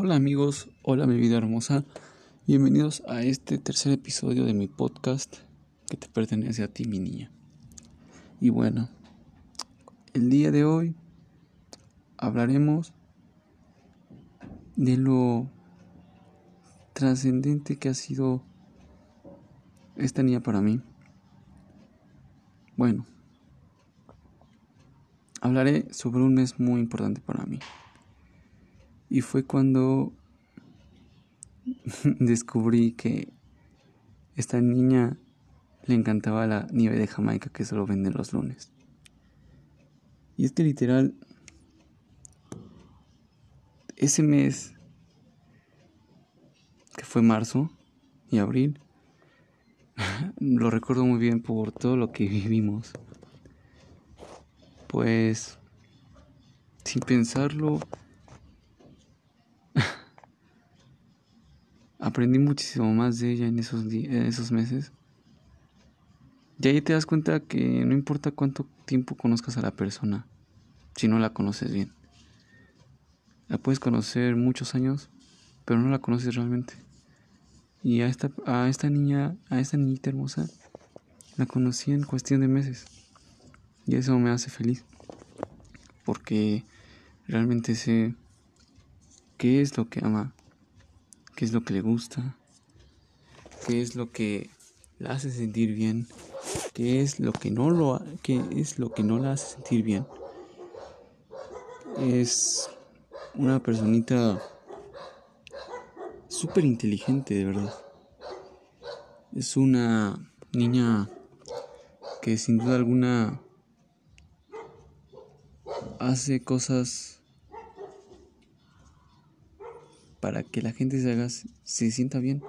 Hola amigos, hola mi vida hermosa, bienvenidos a este tercer episodio de mi podcast que te pertenece a ti mi niña. Y bueno, el día de hoy hablaremos de lo trascendente que ha sido esta niña para mí. Bueno, hablaré sobre un mes muy importante para mí. Y fue cuando descubrí que esta niña le encantaba la nieve de Jamaica que solo venden los lunes. Y es que literal, ese mes, que fue marzo y abril, lo recuerdo muy bien por todo lo que vivimos. Pues, sin pensarlo, aprendí muchísimo más de ella en esos, en esos meses. Y ahí te das cuenta que no importa cuánto tiempo conozcas a la persona, si no la conoces bien. La puedes conocer muchos años, pero no la conoces realmente. Y a esta, a esta niña, a esta niñita hermosa, la conocí en cuestión de meses. Y eso me hace feliz. Porque realmente sé qué es lo que ama, qué es lo que le gusta, qué es lo que la hace sentir bien, qué es lo que no lo qué es lo que no la hace sentir bien. Es una personita súper inteligente, de verdad. Es una niña que sin duda alguna hace cosas para que la gente se haga, se sienta bien.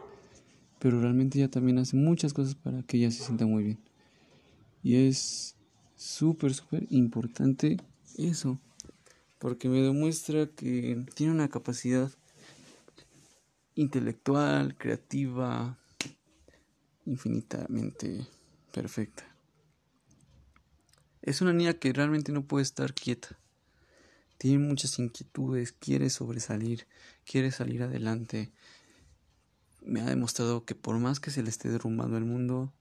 Pero realmente ella también hace muchas cosas para que ella se sienta muy bien. Y es súper, súper importante eso. Porque me demuestra que tiene una capacidad intelectual, creativa, infinitamente perfecta. Es una niña que realmente no puede estar quieta tiene muchas inquietudes, quiere sobresalir, quiere salir adelante. Me ha demostrado que por más que se le esté derrumbando el mundo,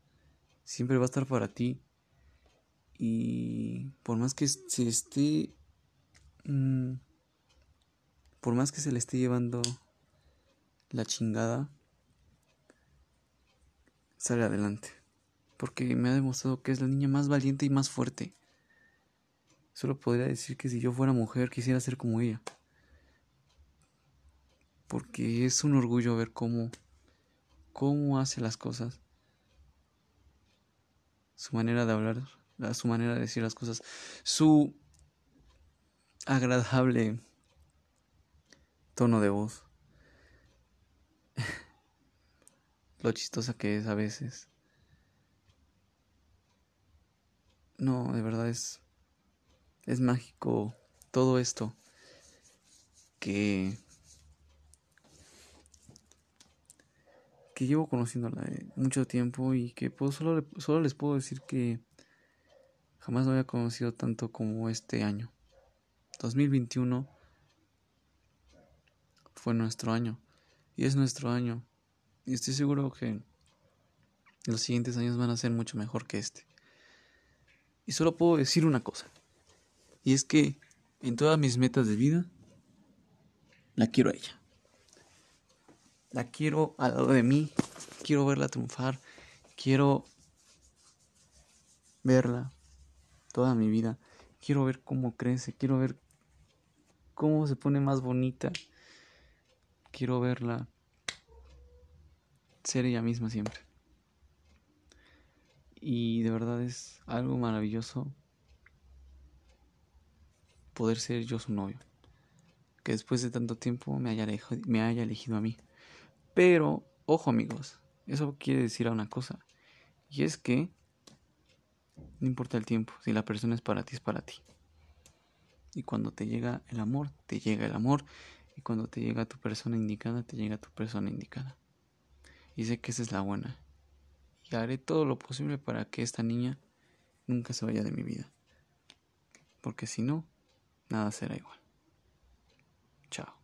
siempre va a estar para ti. Y por más que se esté... Mm, por más que se le esté llevando la chingada, sale adelante. Porque me ha demostrado que es la niña más valiente y más fuerte. Solo podría decir que si yo fuera mujer quisiera ser como ella. Porque es un orgullo ver cómo, cómo hace las cosas. Su manera de hablar, su manera de decir las cosas, su agradable tono de voz. Lo chistosa que es a veces. No, de verdad es es mágico todo esto que que llevo conociéndola mucho tiempo y que solo, solo les puedo decir que jamás lo había conocido tanto como este año. 2021 fue nuestro año y es nuestro año y estoy seguro que los siguientes años van a ser mucho mejor que este. Y solo puedo decir una cosa. Y es que en todas mis metas de vida, la quiero a ella. La quiero al lado de mí, quiero verla triunfar, quiero verla toda mi vida, quiero ver cómo crece, quiero ver cómo se pone más bonita, quiero verla ser ella misma siempre. Y de verdad es algo maravilloso poder ser yo su novio. Que después de tanto tiempo me haya, elegido, me haya elegido a mí. Pero, ojo amigos, eso quiere decir una cosa. Y es que no importa el tiempo, si la persona es para ti, es para ti. Y cuando te llega el amor, te llega el amor. Y cuando te llega tu persona indicada, te llega tu persona indicada. Y sé que esa es la buena. Y haré todo lo posible para que esta niña nunca se vaya de mi vida. Porque si no, nada será igual. Chao.